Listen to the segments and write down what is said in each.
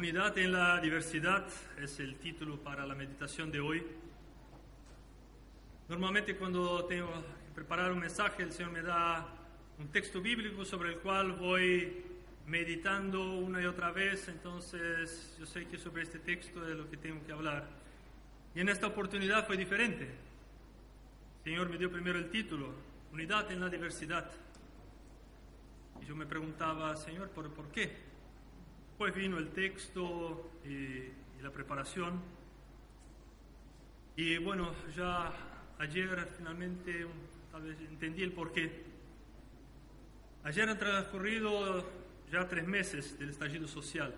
Unidad en la diversidad es el título para la meditación de hoy. Normalmente cuando tengo que preparar un mensaje, el Señor me da un texto bíblico sobre el cual voy meditando una y otra vez, entonces yo sé que sobre este texto es lo que tengo que hablar. Y en esta oportunidad fue diferente. El Señor me dio primero el título, Unidad en la diversidad. Y yo me preguntaba, Señor, ¿por, ¿por qué? Después vino el texto y, la preparación. Y bueno, ya ayer finalmente vez entendí el porqué. Ayer han transcurrido ya tres meses del estallido social.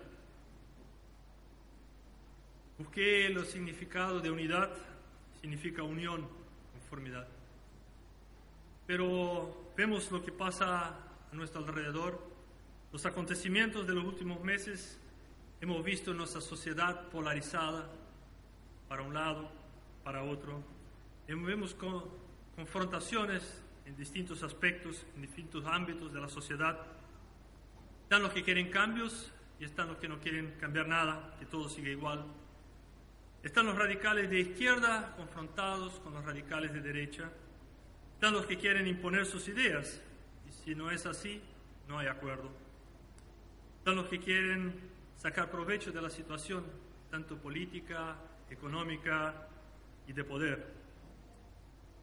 Busqué el significado de unidad, significa unión, conformidad. Pero vemos lo que pasa a nuestro alrededor, los acontecimientos de los últimos meses, hemos visto nuestra sociedad polarizada para un lado, para otro. Vemos con confrontaciones en distintos aspectos, en distintos ámbitos de la sociedad. Están los que quieren cambios y están los que no quieren cambiar nada, que todo siga igual. Están los radicales de izquierda confrontados con los radicales de derecha. Están los que quieren imponer sus ideas y si no es así, no hay acuerdo. Están los que quieren sacar provecho de la situación, tanto política, económica y de poder.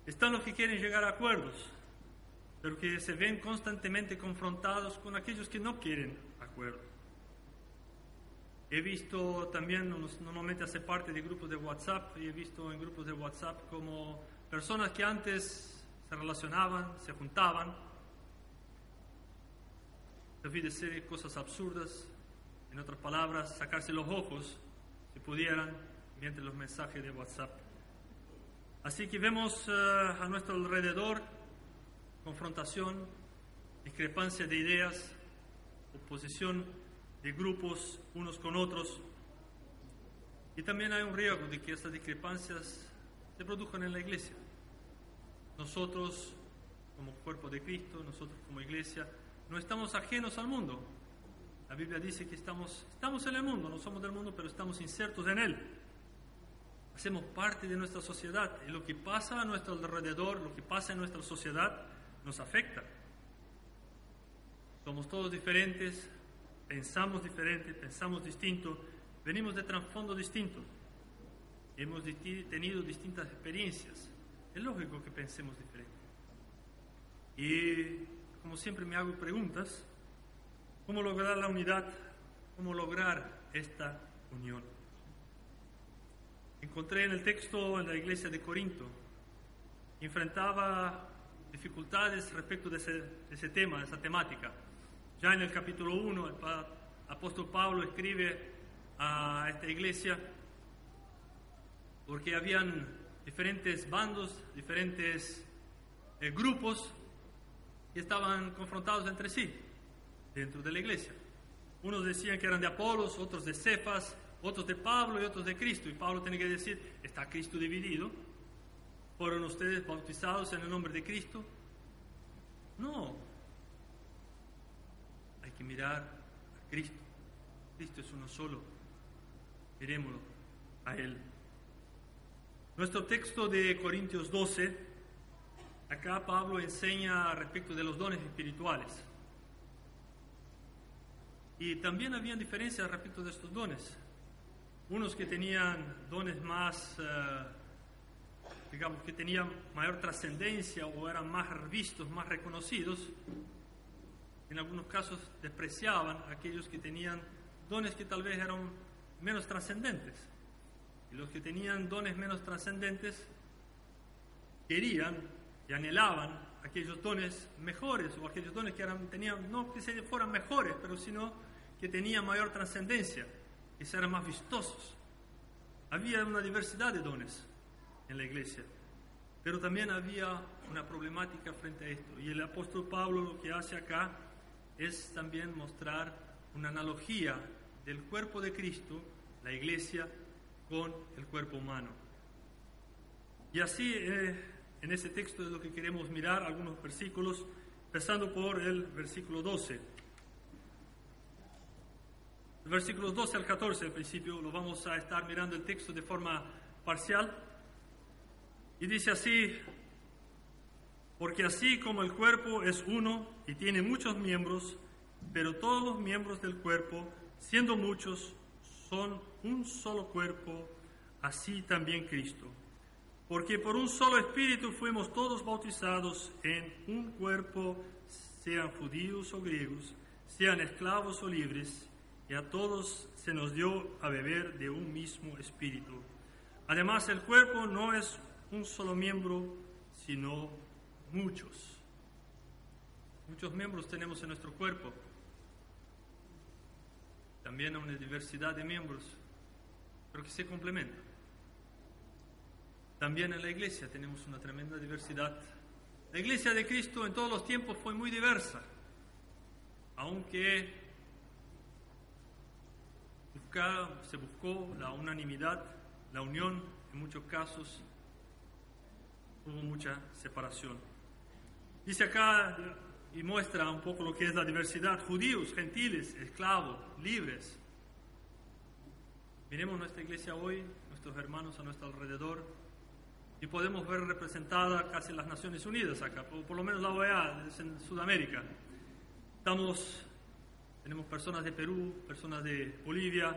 Están los que quieren llegar a acuerdos, pero que se ven constantemente confrontados con aquellos que no quieren acuerdos. He visto también, normalmente hace parte de grupos de WhatsApp, y he visto en grupos de WhatsApp como personas que antes se relacionaban, se juntaban, de decir cosas absurdas, en otras palabras, sacarse los ojos, si pudieran, mientras los mensajes de WhatsApp. Así que vemos uh, a nuestro alrededor confrontación, discrepancia de ideas, oposición de grupos unos con otros. Y también hay un riesgo de que estas discrepancias se produzcan en la iglesia. Nosotros, como cuerpo de Cristo, nosotros como iglesia, no estamos ajenos al mundo. La Biblia dice que estamos, estamos en el mundo, no somos del mundo, pero estamos insertos en él. Hacemos parte de nuestra sociedad y lo que pasa a nuestro alrededor, lo que pasa en nuestra sociedad, nos afecta. Somos todos diferentes, pensamos diferente, pensamos distinto, venimos de trasfondo distinto, hemos tenido distintas experiencias. Es lógico que pensemos diferente. Y como siempre me hago preguntas, ¿cómo lograr la unidad? ¿Cómo lograr esta unión? Encontré en el texto en la iglesia de Corinto, enfrentaba dificultades respecto de ese, de ese tema, de esa temática. Ya en el capítulo 1, el apóstol Pablo escribe a esta iglesia porque habían diferentes bandos, diferentes eh, grupos que estaban confrontados entre sí dentro de la iglesia. Unos decían que eran de Apolos, otros de Cefas, otros de Pablo y otros de Cristo. Y Pablo tiene que decir, ¿está Cristo dividido? ¿Fueron ustedes bautizados en el nombre de Cristo? No, mirar a Cristo. Cristo es uno solo. Mirémoslo a Él. Nuestro texto de Corintios 12, acá Pablo enseña respecto de los dones espirituales. Y también había diferencias respecto de estos dones. Unos que tenían dones más, uh, digamos, que tenían mayor trascendencia o eran más vistos, más reconocidos, en algunos casos despreciaban aquellos que tenían dones que tal vez eran menos trascendentes. Y los que tenían dones menos trascendentes querían y anhelaban aquellos dones mejores o aquellos dones que eran, tenían, no que se fueran mejores, pero sino que tenían mayor trascendencia. que sean más vistosos. Había una diversidad de dones en la iglesia, pero también había una problemática frente a esto. Y el apóstol Pablo lo que hace acá es también mostrar una analogía del cuerpo de Cristo, la iglesia, con el cuerpo humano. Y así, eh, en ese texto es lo que queremos mirar, algunos versículos, empezando por el versículo 12. Versículos 12 al 14 al principio, lo vamos a estar mirando el texto de forma parcial. Y dice así, porque así como el cuerpo es uno y tiene muchos miembros, pero todos los miembros del cuerpo, siendo muchos, son un solo cuerpo, así también Cristo. Porque por un solo espíritu fuimos todos bautizados en un cuerpo, sean judíos o griegos, sean esclavos o libres, y a todos se nos dio a beber de un mismo espíritu. Además, el cuerpo no es un solo miembro, sino muchos. Muchos miembros tenemos en nuestro cuerpo. También una diversidad de miembros, pero que se complementan. También en la iglesia tenemos una tremenda diversidad. La iglesia de Cristo en todos los tiempos fue muy diversa, aunque se buscó la unanimidad, la unión, en muchos casos hubo mucha separación. Dice acá y muestra un poco lo que es la diversidad, judíos, gentiles, esclavos, libres. Miremos nuestra iglesia hoy, nuestros hermanos a nuestro alrededor, y podemos ver representada casi las Naciones Unidas acá, por, por lo menos la OEA en Sudamérica. Estamos tenemos personas de Perú, personas de Bolivia,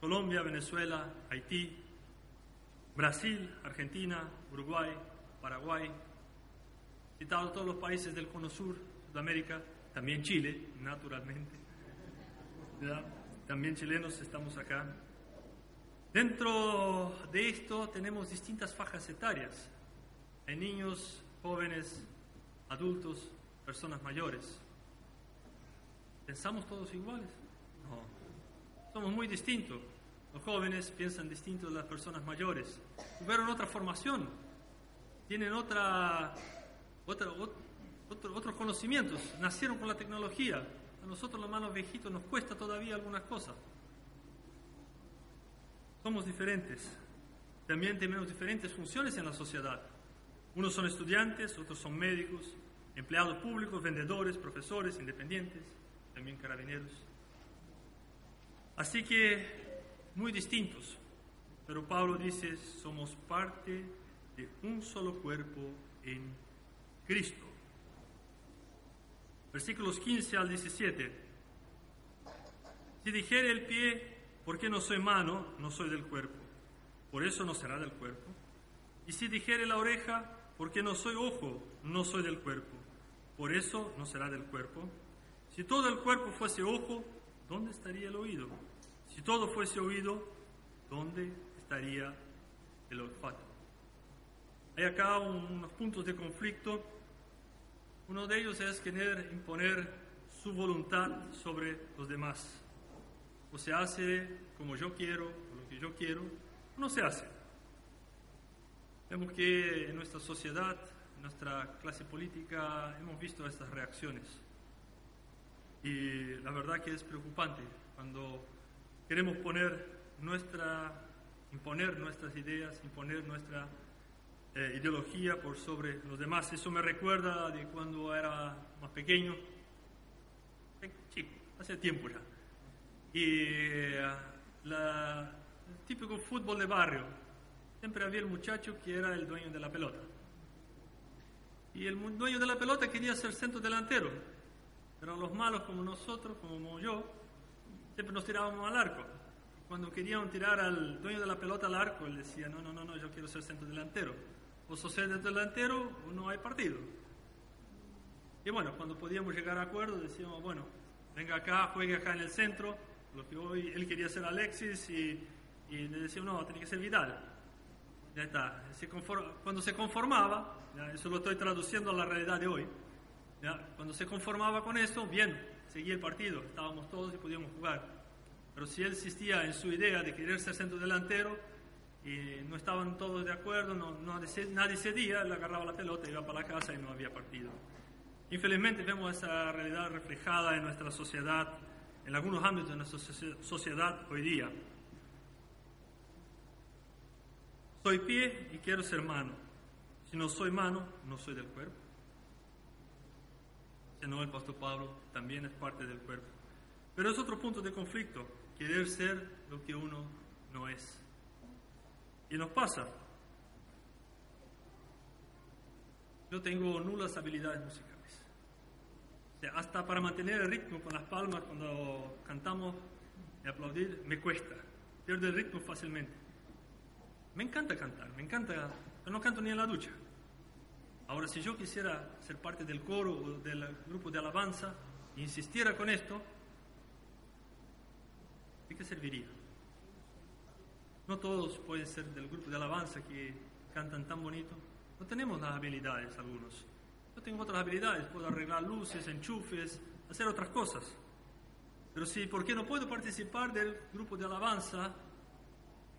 Colombia, Venezuela, Haití, Brasil, Argentina, Uruguay, Paraguay, citados todos los países del Cono Sur, Sudamérica, también Chile, naturalmente. También chilenos estamos acá. Dentro de esto tenemos distintas fajas etarias. Hay niños, jóvenes, adultos, personas mayores. ¿Pensamos todos iguales? No. Somos muy distintos. Los jóvenes piensan distinto de las personas mayores. Tuvieron otra formación, tienen otra, otra, otros conocimientos, nacieron con la tecnología. A nosotros los manos viejitos nos cuesta todavía algunas cosas. Somos diferentes. También tenemos diferentes funciones en la sociedad. Unos son estudiantes, otros son médicos, empleados públicos, vendedores, profesores, independientes también carabineros. Así que muy distintos, pero Pablo dice, somos parte de un solo cuerpo en Cristo. Versículos 15 al 17. Si dijere el pie, ¿por qué no soy mano? No soy del cuerpo. Por eso no será del cuerpo. Y si dijere la oreja, ¿por qué no soy ojo? No soy del cuerpo. Por eso no será del cuerpo. Si todo el cuerpo fuese ojo, ¿dónde estaría el oído? Si todo fuese oído, ¿dónde estaría el olfato? Hay acá unos puntos de conflicto. Uno de ellos es querer imponer su voluntad sobre los demás. O se hace como yo quiero, o lo que yo quiero, o no se hace. Vemos que en nuestra sociedad, en nuestra clase política, hemos visto estas reacciones. Y la verdad que es preocupante cuando queremos poner imponer nuestras ideas, imponer nuestra eh, ideología por sobre los demás. Eso me recuerda de cuando era más pequeño, chico, hace tiempo ya. Y eh, el típico fútbol de barrio, siempre había el muchacho que era el dueño de la pelota. Y el dueño de la pelota quería ser centro delantero pero los malos como nosotros, como yo, siempre nos tirábamos al arco. Cuando querían tirar al dueño de la pelota al arco, él decía, no, no, no, no, yo quiero ser centro delantero. O sos delantero o no hay partido. Y bueno, cuando podíamos llegar a acuerdo, decíamos, bueno, venga acá, juegue acá en el centro. Lo que hoy él quería ser Alexis y, y le decíamos, no, tiene que ser Vidal. Ya está. cuando se conformaba, eso lo estoy traduciendo a la realidad de hoy, cuando se conformaba con esto, bien, seguía el partido, estábamos todos y podíamos jugar. Pero si él insistía en su idea de querer ser centro delantero y no estaban todos de acuerdo, no, no, nadie cedía, él agarraba la pelota, iba para la casa y no había partido. Infelizmente vemos esa realidad reflejada en nuestra sociedad, en algunos ámbitos de nuestra sociedad hoy día. Soy pie y quiero ser mano. Si no soy mano, no soy del cuerpo. Si no, el pastor Pablo también es parte del cuerpo. Pero es otro punto de conflicto, querer ser lo que uno no es. Y nos pasa. Yo tengo nulas habilidades musicales hasta para mantener el ritmo con las palmas cuando cantamos y aplaudir me cuesta. Pierdo el ritmo fácilmente. Me encanta cantar, me encanta, pero no canto ni en la ducha. Ahora, si yo quisiera ser parte del coro o del grupo de alabanza e insistiera con esto, ¿de qué serviría? No todos pueden ser del grupo de alabanza que cantan tan bonito. No tenemos las habilidades algunos. Tengo otras habilidades, puedo arreglar luces, enchufes, hacer otras cosas. Pero si, ¿por qué no puedo participar del grupo de alabanza?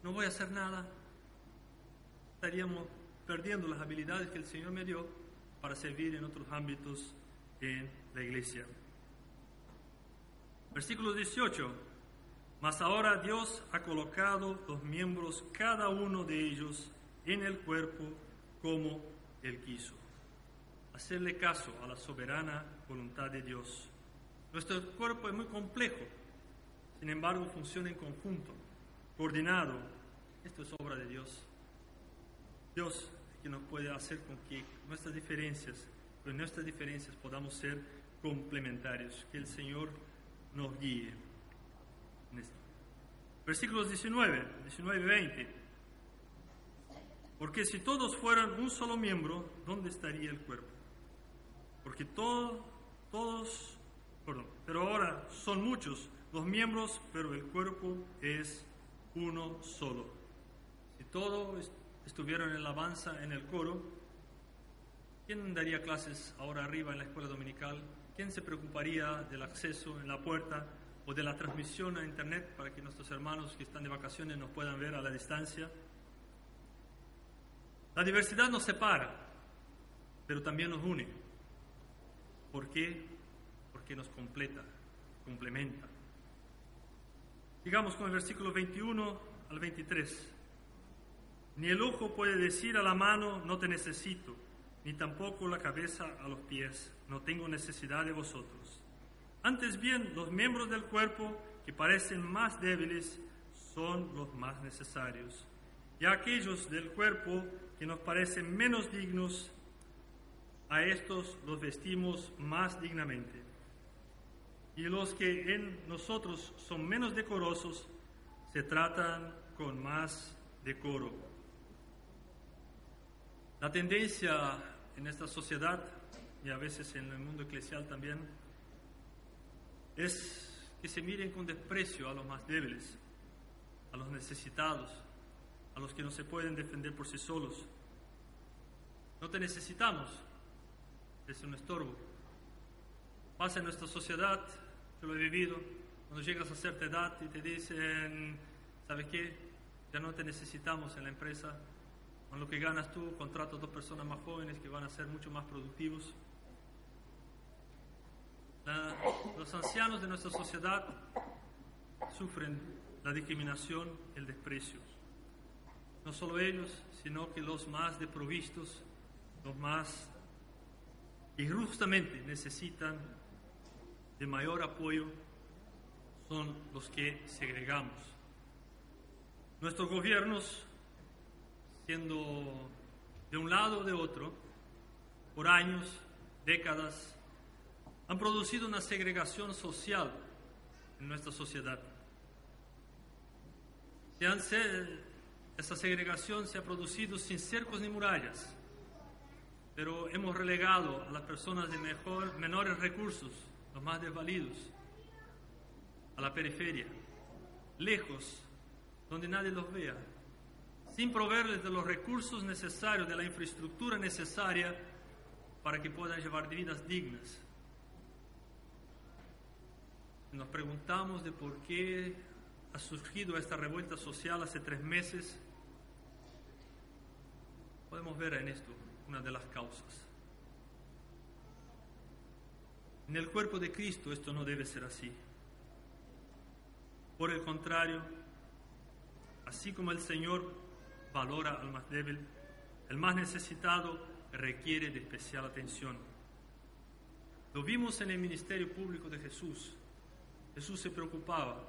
No voy a hacer nada. Estaríamos perdiendo las habilidades que el Señor me dio para servir en otros ámbitos en la iglesia. Versículo 18. Mas ahora Dios ha colocado los miembros, cada uno de ellos, en el cuerpo como Él quiso hacerle caso a la soberana voluntad de Dios. Nuestro cuerpo es muy complejo, sin embargo funciona en conjunto, coordinado. Esto es obra de Dios. Dios que nos puede hacer con que nuestras diferencias, con nuestras diferencias podamos ser complementarios. Que el Señor nos guíe. Versículos 19, 19 y 20. Porque si todos fueran un solo miembro, ¿dónde estaría el cuerpo? Porque todo, todos, perdón, pero ahora son muchos los miembros, pero el cuerpo es uno solo. Si todos estuvieran en la alabanza en el coro, ¿quién daría clases ahora arriba en la escuela dominical? ¿Quién se preocuparía del acceso en la puerta o de la transmisión a internet para que nuestros hermanos que están de vacaciones nos puedan ver a la distancia? La diversidad nos separa, pero también nos une. ¿Por qué? Porque nos completa, complementa. Digamos con el versículo 21 al 23. Ni el ojo puede decir a la mano, no te necesito, ni tampoco la cabeza a los pies, no tengo necesidad de vosotros. Antes bien, los miembros del cuerpo que parecen más débiles son los más necesarios. Y aquellos del cuerpo que nos parecen menos dignos a estos los vestimos más dignamente. Y los que en nosotros son menos decorosos, se tratan con más decoro. La tendencia en esta sociedad, y a veces en el mundo eclesial también, es que se miren con desprecio a los más débiles, a los necesitados, a los que no se pueden defender por sí solos. No te necesitamos, es un estorbo. Pasa en nuestra sociedad, yo lo he vivido, cuando llegas a cierta edad y te dicen, ¿sabes qué? Ya no te necesitamos en la empresa, con lo que ganas tú, contrato a dos personas más jóvenes que van a ser mucho más productivos. los ancianos de nuestra sociedad sufren la discriminación, el desprecio. No solo ellos, sino que los más deprovistos, los más y justamente necesitan de mayor apoyo son los que segregamos. Nuestros gobiernos, siendo de un lado o de otro, por años, décadas, han producido una segregación social en nuestra sociedad. esa segregación se ha producido sin cercos ni murallas pero hemos relegado a las personas de mejor, menores recursos, los más desvalidos, a la periferia, lejos, donde nadie los vea, sin proveerles de los recursos necesarios, de la infraestructura necesaria para que puedan llevar vidas dignas. Nos preguntamos de por qué ha surgido esta revuelta social hace tres meses, podemos ver en esto una de las causas. En el cuerpo de Cristo esto no debe ser así. Por el contrario, así como el Señor valora al más débil, el más necesitado requiere de especial atención. Lo vimos en el ministerio público de Jesús. Jesús se preocupaba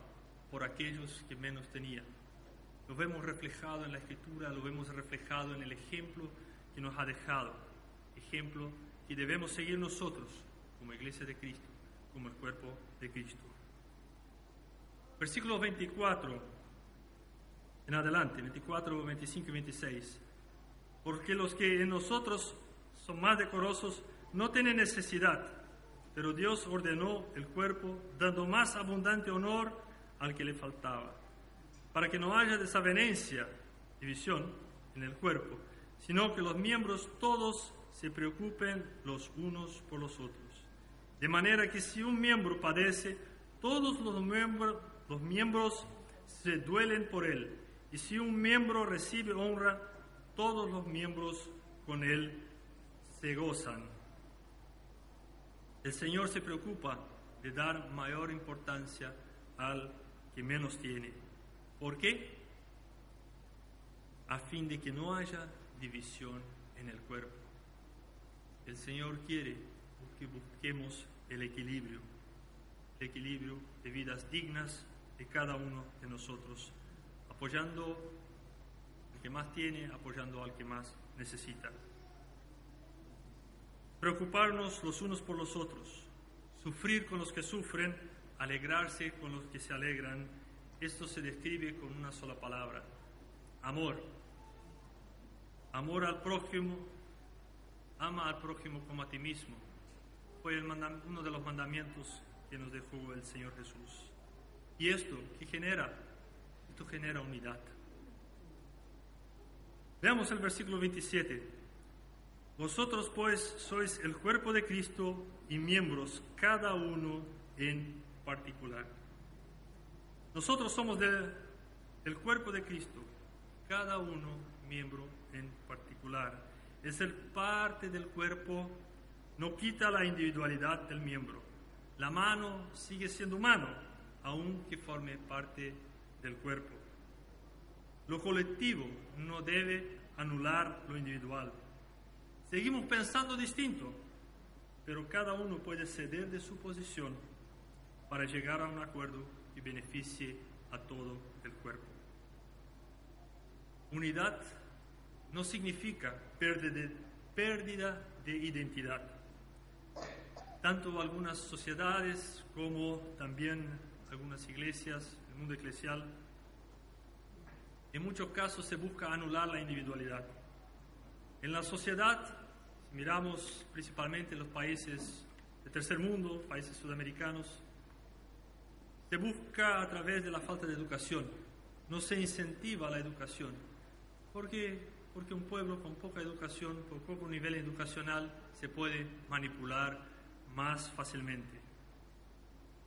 por aquellos que menos tenían. Lo vemos reflejado en la escritura, lo vemos reflejado en el ejemplo que nos ha dejado, ejemplo que debemos seguir nosotros como iglesia de Cristo, como el cuerpo de Cristo. Versículos 24 en adelante, 24, 25 y 26. Porque los que en nosotros son más decorosos no tienen necesidad, pero Dios ordenó el cuerpo dando más abundante honor al que le faltaba, para que no haya desavenencia, división en el cuerpo, sino que los miembros todos se preocupen los unos por los otros. De manera que si un miembro padece, todos los los miembros se duelen por él. Y si un miembro recibe honra, todos los miembros con él se gozan. El Señor se preocupa de dar mayor importancia al que menos tiene. ¿Por qué? A fin de que no haya división en el cuerpo. El Señor quiere que busquemos el equilibrio, el equilibrio de vidas dignas de cada uno de nosotros, apoyando al que más tiene, apoyando al que más necesita. Preocuparnos los unos por los otros, sufrir con los que sufren, alegrarse con los que se alegran. Esto se describe con una sola palabra, amor. Amor al prójimo, ama al prójimo como a ti mismo fue uno de los mandamientos que nos dejó el Señor Jesús. ¿Y esto qué genera? Esto genera unidad. Veamos el versículo 27. Vosotros pues sois el cuerpo de Cristo y miembros, cada uno en particular. Nosotros somos del, del cuerpo de Cristo, cada uno miembro en particular. Es el parte del cuerpo no quita la individualidad del miembro. La mano sigue siendo mano, aunque forme parte del cuerpo. Lo colectivo no debe anular lo individual. Seguimos pensando distinto, pero cada uno puede ceder de su posición para llegar a un acuerdo que beneficie a todo el cuerpo. Unidad no significa pérdida de identidad tanto algunas sociedades como también algunas iglesias, el mundo eclesial, en muchos casos se busca anular la individualidad. En la sociedad, miramos principalmente los países del tercer mundo, países sudamericanos, se busca a través de la falta de educación, no se incentiva la educación. ¿Por qué? Porque un pueblo con poca educación, con poco nivel educacional, se puede manipular, más fácilmente.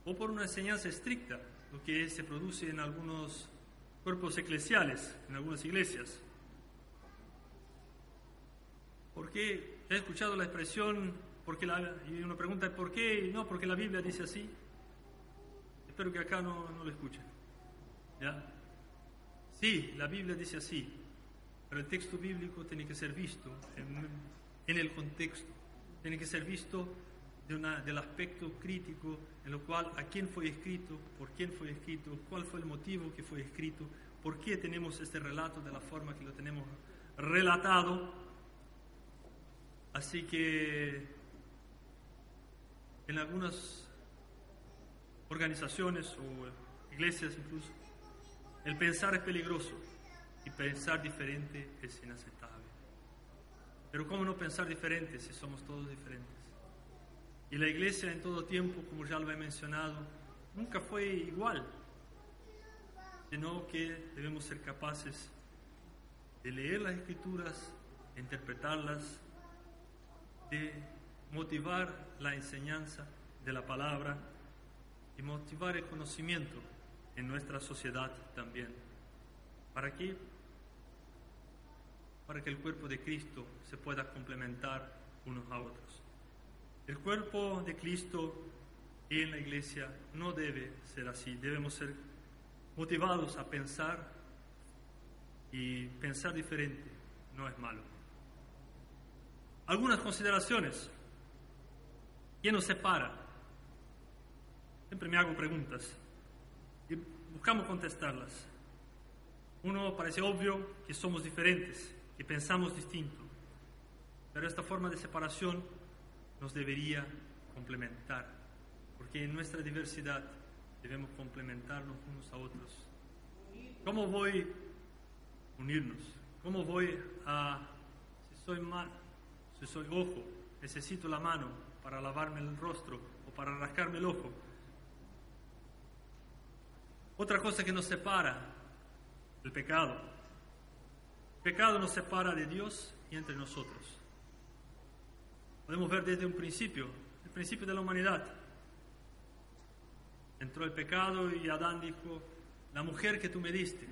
O por una enseñanza estricta, lo que se produce en algunos cuerpos eclesiales, en algunas iglesias. ¿Por qué? He escuchado la expresión, porque la, y uno pregunta, ¿por qué? No, porque la Biblia dice así. Espero que acá no, no lo escuchen. ¿Ya? Sí, la Biblia dice así, pero el texto bíblico tiene que ser visto en, el contexto, tiene que ser visto del aspecto crítico en lo cual a quién fue escrito, por quién fue escrito, cuál fue el motivo que fue escrito, por qué tenemos este relato de la forma que lo tenemos relatado. Así que en algunas organizaciones o iglesias incluso, el pensar es peligroso y pensar diferente es inaceptable. Pero ¿cómo no pensar diferente si somos todos diferentes? Y la iglesia en todo tiempo, como ya lo he mencionado, nunca fue igual, sino que debemos ser capaces de leer las escrituras, interpretarlas, de motivar la enseñanza de la palabra y motivar el conocimiento en nuestra sociedad también. ¿Para qué? Para que el cuerpo de Cristo se pueda complementar unos a otros. El cuerpo de Cristo en la iglesia no debe ser así. Debemos ser motivados a pensar y pensar diferente no es malo. Algunas consideraciones. ¿Quién nos separa? Siempre me hago preguntas y buscamos contestarlas. Uno parece obvio que somos diferentes, que pensamos distinto, pero esta forma de separación nos debería complementar, porque en nuestra diversidad debemos complementarnos unos a otros. ¿Cómo voy a unirnos? ¿Cómo voy a, si soy mal, si soy ojo, necesito la mano para lavarme el rostro o para rascarme el ojo? Otra cosa que nos separa, el pecado. Pecado nos separa de Dios y entre nosotros. Podemos ver desde un principio, el principio de la humanidad. Entró el pecado y Adán dijo, la mujer que tú me diste,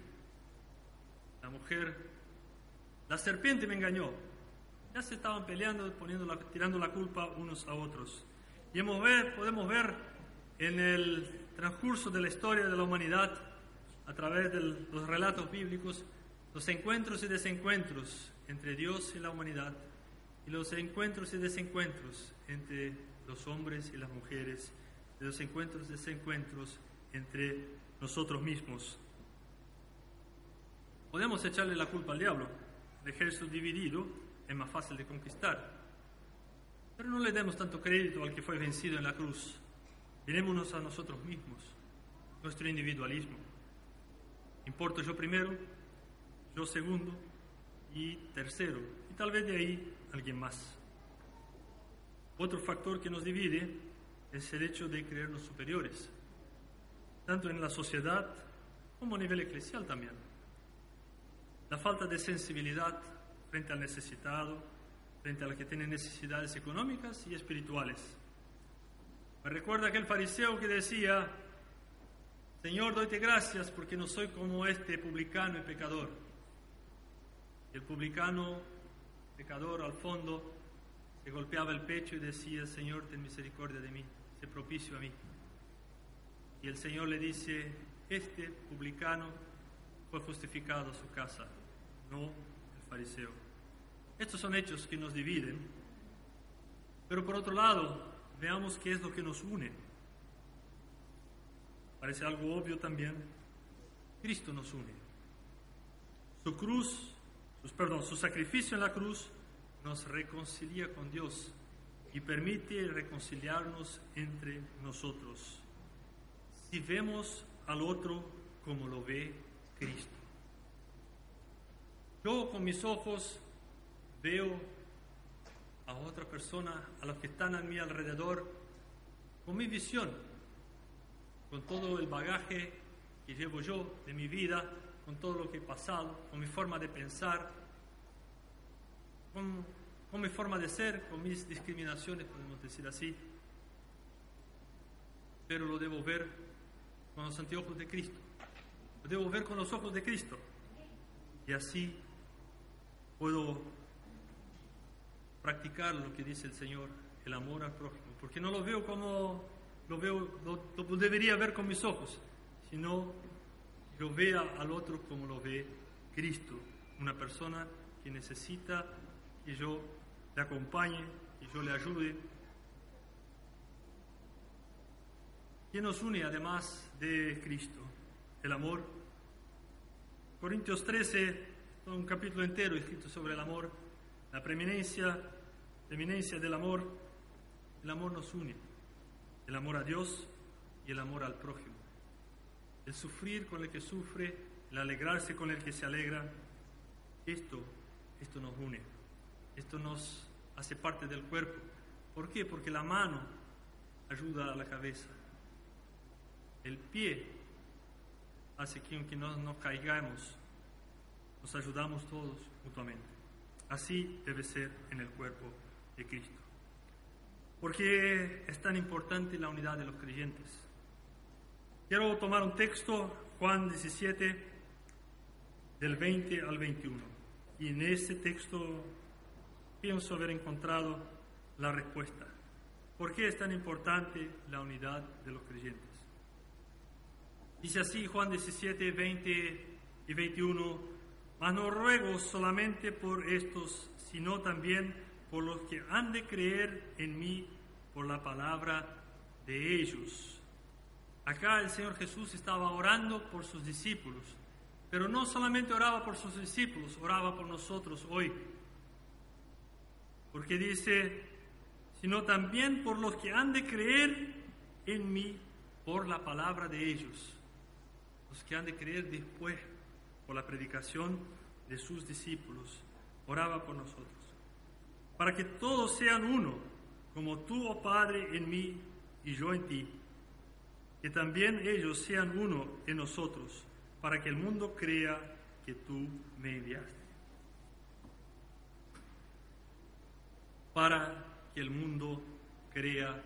la mujer, la serpiente me engañó. Ya se estaban peleando, poniendo tirando la culpa unos a otros. Y ver, podemos ver en el transcurso de la historia de la humanidad, a través de los relatos bíblicos, los encuentros y desencuentros entre Dios y la humanidad, y los encuentros y desencuentros entre los hombres y las mujeres, y los encuentros y desencuentros entre nosotros mismos. Podemos echarle la culpa al diablo. El ejército dividido es más fácil de conquistar. Pero no le demos tanto crédito al que fue vencido en la cruz. Mirémonos a nosotros mismos, nuestro individualismo. Importo yo primero, yo segundo y tercero, y tal vez de ahí alguien más. Otro factor que nos divide es el hecho de creernos superiores, tanto en la sociedad como a nivel eclesial también. La falta de sensibilidad frente al necesitado, frente al que tiene necesidades económicas y espirituales me recuerda aquel fariseo que decía, Señor, doyte gracias porque no soy como este publicano y pecador. El publicano, pecador, al fondo, se golpeaba el pecho y decía, Señor, ten misericordia de mí, sé propicio a mí. Y el Señor le dice, este publicano fue justificado a su casa, no el fariseo. Estos son hechos que nos dividen. Pero por otro lado, veamos qué es lo que nos une. Parece algo obvio también. Cristo nos une. Su cruz, perdón, su sacrificio en la cruz nos reconcilia con Dios y permite reconciliarnos entre nosotros. Si vemos al otro como lo ve Cristo. Yo con mis ojos veo a otra persona, a los que están a mi alrededor, con mi visión, con todo el bagaje que llevo yo de mi vida, con todo lo que he pasado, con mi forma de pensar, con, mi forma de ser, con mis discriminaciones, podemos decir así. Pero lo debo ver con los anteojos de Cristo. Lo debo ver con los ojos de Cristo. Y así puedo practicar lo que dice el Señor, el amor al prójimo, porque no lo veo como lo veo, lo, debería ver con mis ojos, sino yo vea al otro como lo ve Cristo, una persona que necesita que yo le acompañe, que yo le ayude. ¿Qué nos une además de Cristo? El amor. Corintios 13, un capítulo entero escrito sobre el amor, la preeminencia eminencia del amor, el amor nos une, el amor a Dios y el amor al prójimo. El sufrir con el que sufre, el alegrarse con el que se alegra, esto, esto nos une, esto nos hace parte del cuerpo. ¿Por qué? Porque la mano ayuda a la cabeza, el pie hace que aunque no nos caigamos, nos ayudamos todos mutuamente. Así debe ser en el cuerpo de Cristo. ¿Por qué es tan importante la unidad de los creyentes? Quiero tomar un texto, Juan 17, del 20 al 21. Y en ese texto pienso haber encontrado la respuesta. ¿Por qué es tan importante la unidad de los creyentes? Dice así Juan 17, 20 y 21, mas no ruego solamente por estos, sino también por los que han de creer en mí por la palabra de ellos. Acá el Señor Jesús estaba orando por sus discípulos, pero no solamente oraba por sus discípulos, oraba por nosotros hoy. Porque dice, sino también por los que han de creer en mí por la palabra de ellos, los que han de creer después por la predicación de sus discípulos. Oraba por nosotros, para que todos sean uno, como tú, oh Padre, en mí y yo en ti que también ellos sean uno en nosotros, para que el mundo crea que tú me enviaste. Para que el mundo crea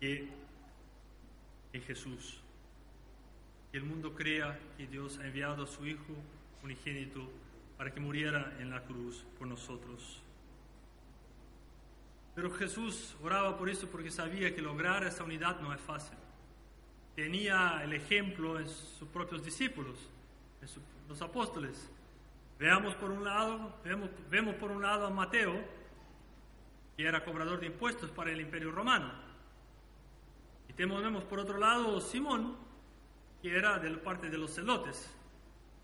que en Jesús, que el mundo crea que Dios ha enviado a su Hijo unigénito para que muriera en la cruz por nosotros. Pero Jesús oraba por eso porque sabía que lograr esa unidad no es fácil tenía el ejemplo en sus propios discípulos, en los apóstoles. Veamos por un lado, vemos, vemos por un lado a Mateo, que era cobrador de impuestos para el imperio romano. Y tenemos por otro lado Simón, que era de la parte de los celotes,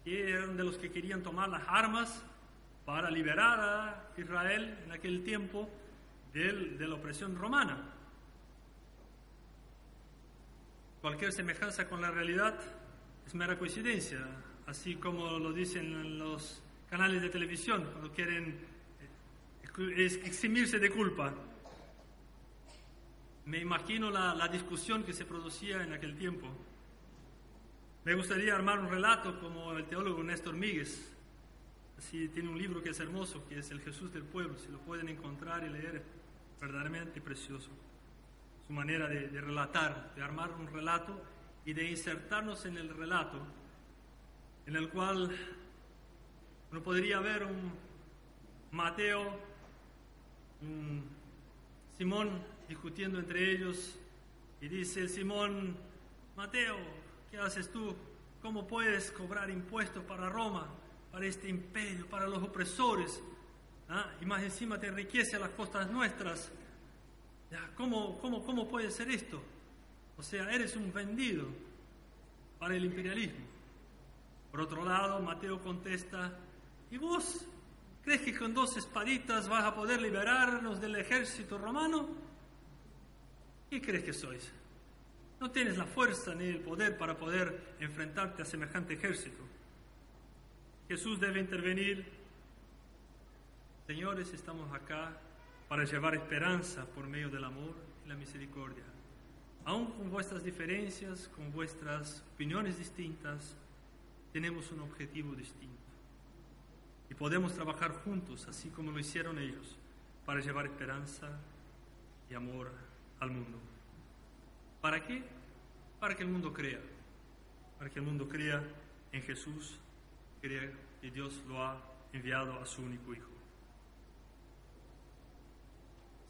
que eran de los que querían tomar las armas para liberar a Israel en aquel tiempo de la opresión romana. Cualquier semejanza con la realidad es mera coincidencia, así como lo dicen los canales de televisión cuando quieren eh, eximirse de culpa. Me imagino la, discusión que se producía en aquel tiempo. Me gustaría armar un relato como el teólogo Néstor Míguez. Así tiene un libro que es hermoso, que es El Jesús del Pueblo. Si lo pueden encontrar y leer, verdaderamente precioso manera de, relatar, de armar un relato y de insertarnos en el relato, en el cual uno podría ver un Mateo, un Simón discutiendo entre ellos y dice Simón, Mateo, ¿qué haces tú? ¿Cómo puedes cobrar impuestos para Roma, para este imperio, para los opresores? ¿Ah? Y más encima te enriquece a las costas nuestras. ¿Cómo, cómo, cómo puede ser esto? O sea, eres un vendido para el imperialismo. Por otro lado, Mateo contesta, ¿y vos crees que con dos espaditas vas a poder liberarnos del ejército romano? ¿Qué crees que sois? No tienes la fuerza ni el poder para poder enfrentarte a semejante ejército. Jesús debe intervenir. Señores, estamos acá para llevar esperanza por medio del amor y la misericordia. Aun con vuestras diferencias, con vuestras opiniones distintas, tenemos un objetivo distinto. Y podemos trabajar juntos, así como lo hicieron ellos, para llevar esperanza y amor al mundo. ¿Para qué? Para que el mundo crea. Para que el mundo crea en Jesús, crea que Dios lo ha enviado a su único Hijo.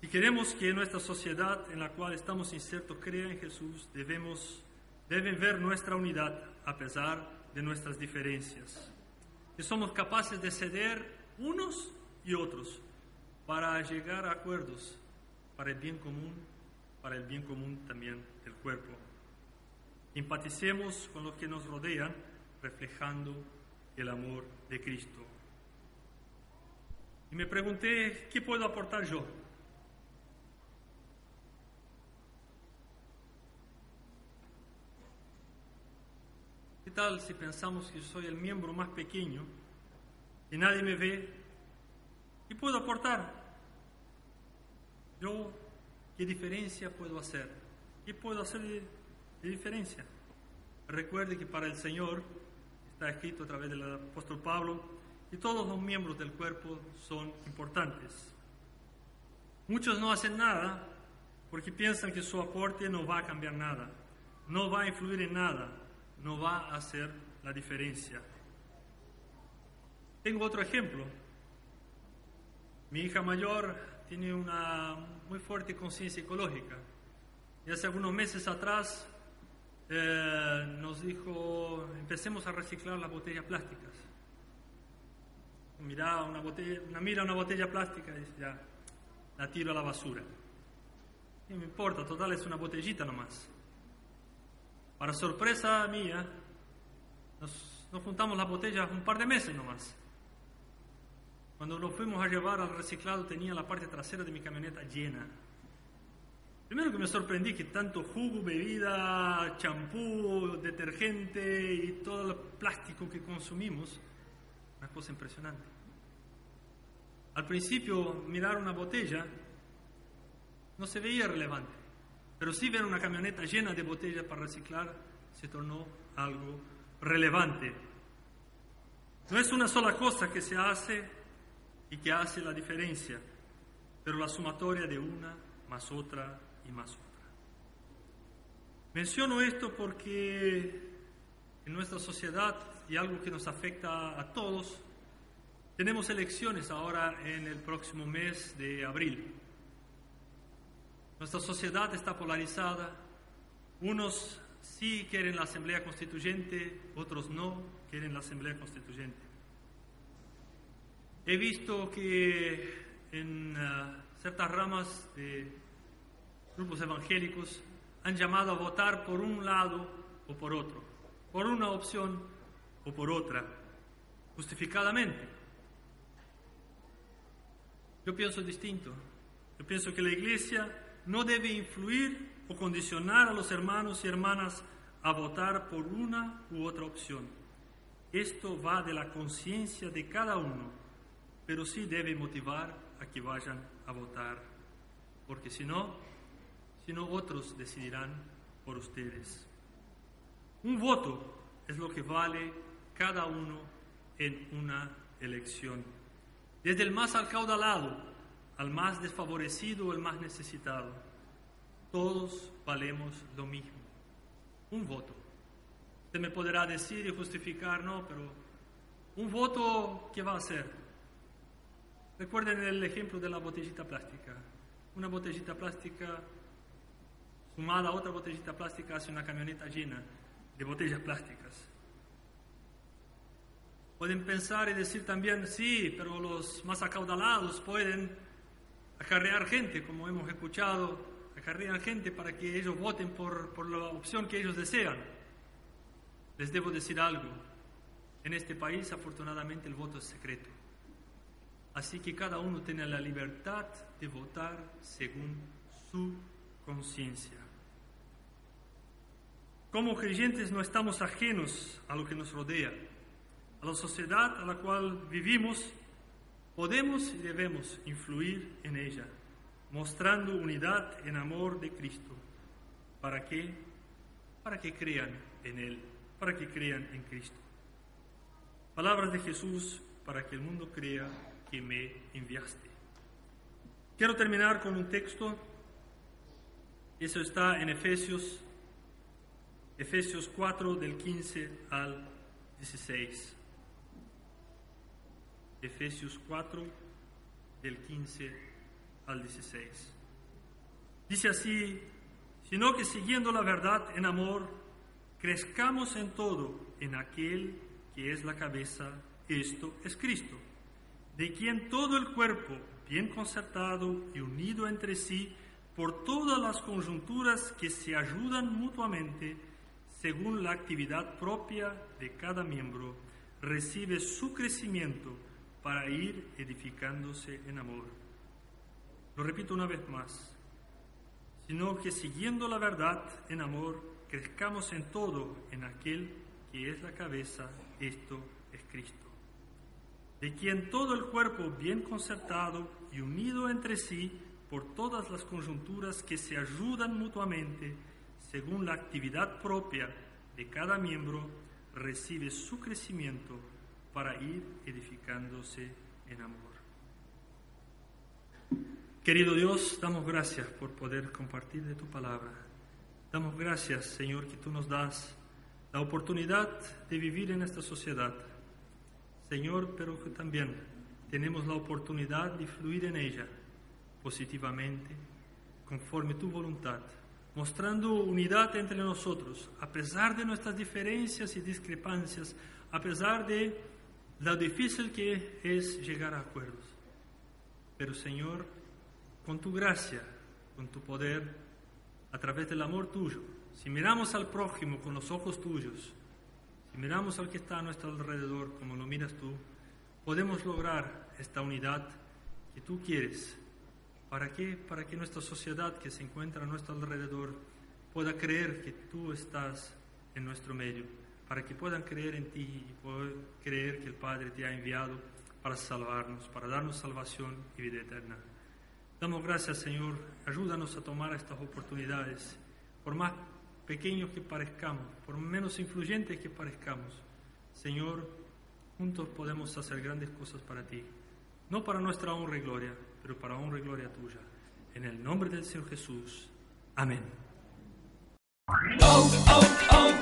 Si queremos que nuestra sociedad en la cual estamos insertos crea en Jesús, debemos, deben ver nuestra unidad a pesar de nuestras diferencias. Que somos capaces de ceder unos y otros para llegar a acuerdos para el bien común, para el bien común también del cuerpo. Empaticemos con los que nos rodean, reflejando el amor de Cristo. Y me pregunté, ¿qué puedo aportar yo? Tal si pensamos que soy el miembro más pequeño y nadie me ve? ¿Qué puedo aportar? Yo, ¿qué diferencia puedo hacer? ¿Qué puedo hacer de, diferencia? Recuerde que para el Señor, está escrito a través del apóstol Pablo, y todos los miembros del cuerpo son importantes. Muchos no hacen nada porque piensan que su aporte no va a cambiar nada. no va a influir en nada, no va a hacer la diferencia. Tengo otro ejemplo. Mi hija mayor tiene una muy fuerte conciencia ecológica. Y hace algunos meses atrás eh, nos dijo, empecemos a reciclar las botellas plásticas. Mira una, botella, una, mira una botella plástica y dice, ya, la tiro a la basura. No me importa, total es una botellita nomás. Para sorpresa mía, nos, juntamos las botellas un par de meses nomás. Cuando lo fuimos a llevar al reciclado tenía la parte trasera de mi camioneta llena. Primero que me sorprendí que tanto jugo, bebida, champú, detergente y todo el plástico que consumimos, una cosa impresionante. Al principio mirar una botella no se veía relevante, pero sí ver una camioneta llena de botellas para reciclar se tornó algo relevante. No es una sola cosa que se hace y que hace la diferencia, pero la sumatoria de una más otra y más otra. Menciono esto porque en nuestra sociedad, y algo que nos afecta a todos, tenemos elecciones ahora en el próximo mes de abril. Nuestra sociedad está polarizada. Unos sí quieren la Asamblea Constituyente, otros no quieren la Asamblea Constituyente. He visto que en uh, ciertas ramas de grupos evangélicos han llamado a votar por un lado o por otro, por una opción o por otra, justificadamente. Yo pienso distinto. Yo pienso que la iglesia no debe influir o condicionar a los hermanos y hermanas a votar por una u otra opción. Esto va de la conciencia de cada uno, pero sí debe motivar a que vayan a votar, porque si no, si no otros decidirán por ustedes. Un voto es lo que vale cada uno en una elección. Desde el más acaudalado al más desfavorecido o el más necesitado. Todos valemos lo mismo. Un voto. Usted me podrá decir y justificar, no, pero un voto, ¿qué va a hacer? Recuerden el ejemplo de la botellita plástica. Una botellita plástica sumada a otra botellita plástica hace una camioneta llena de botellas plásticas. Pueden pensar y decir también, sí, pero los más acaudalados pueden acarrear gente, como hemos escuchado, acarrear gente para que ellos voten por, por la opción que ellos desean. Les debo decir algo, en este país afortunadamente el voto es secreto. Así que cada uno tiene la libertad de votar según su conciencia. Como creyentes no estamos ajenos a lo que nos rodea, a la sociedad a la cual vivimos Podemos y debemos influir en ella, mostrando unidad en amor de Cristo. ¿Para qué? Para que crean en Él, para que crean en Cristo. Palabras de Jesús para que el mundo crea que me enviaste. Quiero terminar con un texto. Eso está en Efesios, Efesios 4 del 15 al 16. Efesios 4, del 15 al 16. Dice así, sino que siguiendo la verdad en amor, crezcamos en todo en aquel que es la cabeza, esto es Cristo, de quien todo el cuerpo, bien concertado y unido entre sí, por todas las conjunturas que se ayudan mutuamente, según la actividad propia de cada miembro, recibe su crecimiento para ir edificándose en amor. Lo repito una vez más, sino que siguiendo la verdad en amor, crezcamos en todo en aquel que es la cabeza, esto es Cristo, de quien todo el cuerpo bien concertado y unido entre sí por todas las conjunturas que se ayudan mutuamente, según la actividad propia de cada miembro, recibe su crecimiento para ir edificándose en amor. Querido Dios, damos gracias por poder compartir de tu palabra. Damos gracias, Señor, que tú nos das la oportunidad de vivir en esta sociedad. Señor, pero que también tenemos la oportunidad de fluir en ella positivamente, conforme tu voluntad, mostrando unidad entre nosotros, a pesar de nuestras diferencias y discrepancias, a pesar de lo difícil que es llegar a acuerdos. Pero Señor, con tu gracia, con tu poder, a través del amor tuyo, si miramos al prójimo con los ojos tuyos, si miramos al que está a nuestro alrededor como lo miras tú, podemos lograr esta unidad que tú quieres. ¿Para qué? Para que nuestra sociedad que se encuentra a nuestro alrededor pueda creer que tú estás en nuestro medio, para que puedan creer en ti y puedan creer que el Padre te ha enviado para salvarnos, para darnos salvación y vida eterna. Damos gracias, Señor. Ayúdanos a tomar estas oportunidades, por más pequeños que parezcamos, por menos influyentes que parezcamos. Señor, juntos podemos hacer grandes cosas para ti, no para nuestra honra y gloria, pero para honra y gloria tuya. En el nombre del Señor Jesús. Amén. Oh, oh, oh,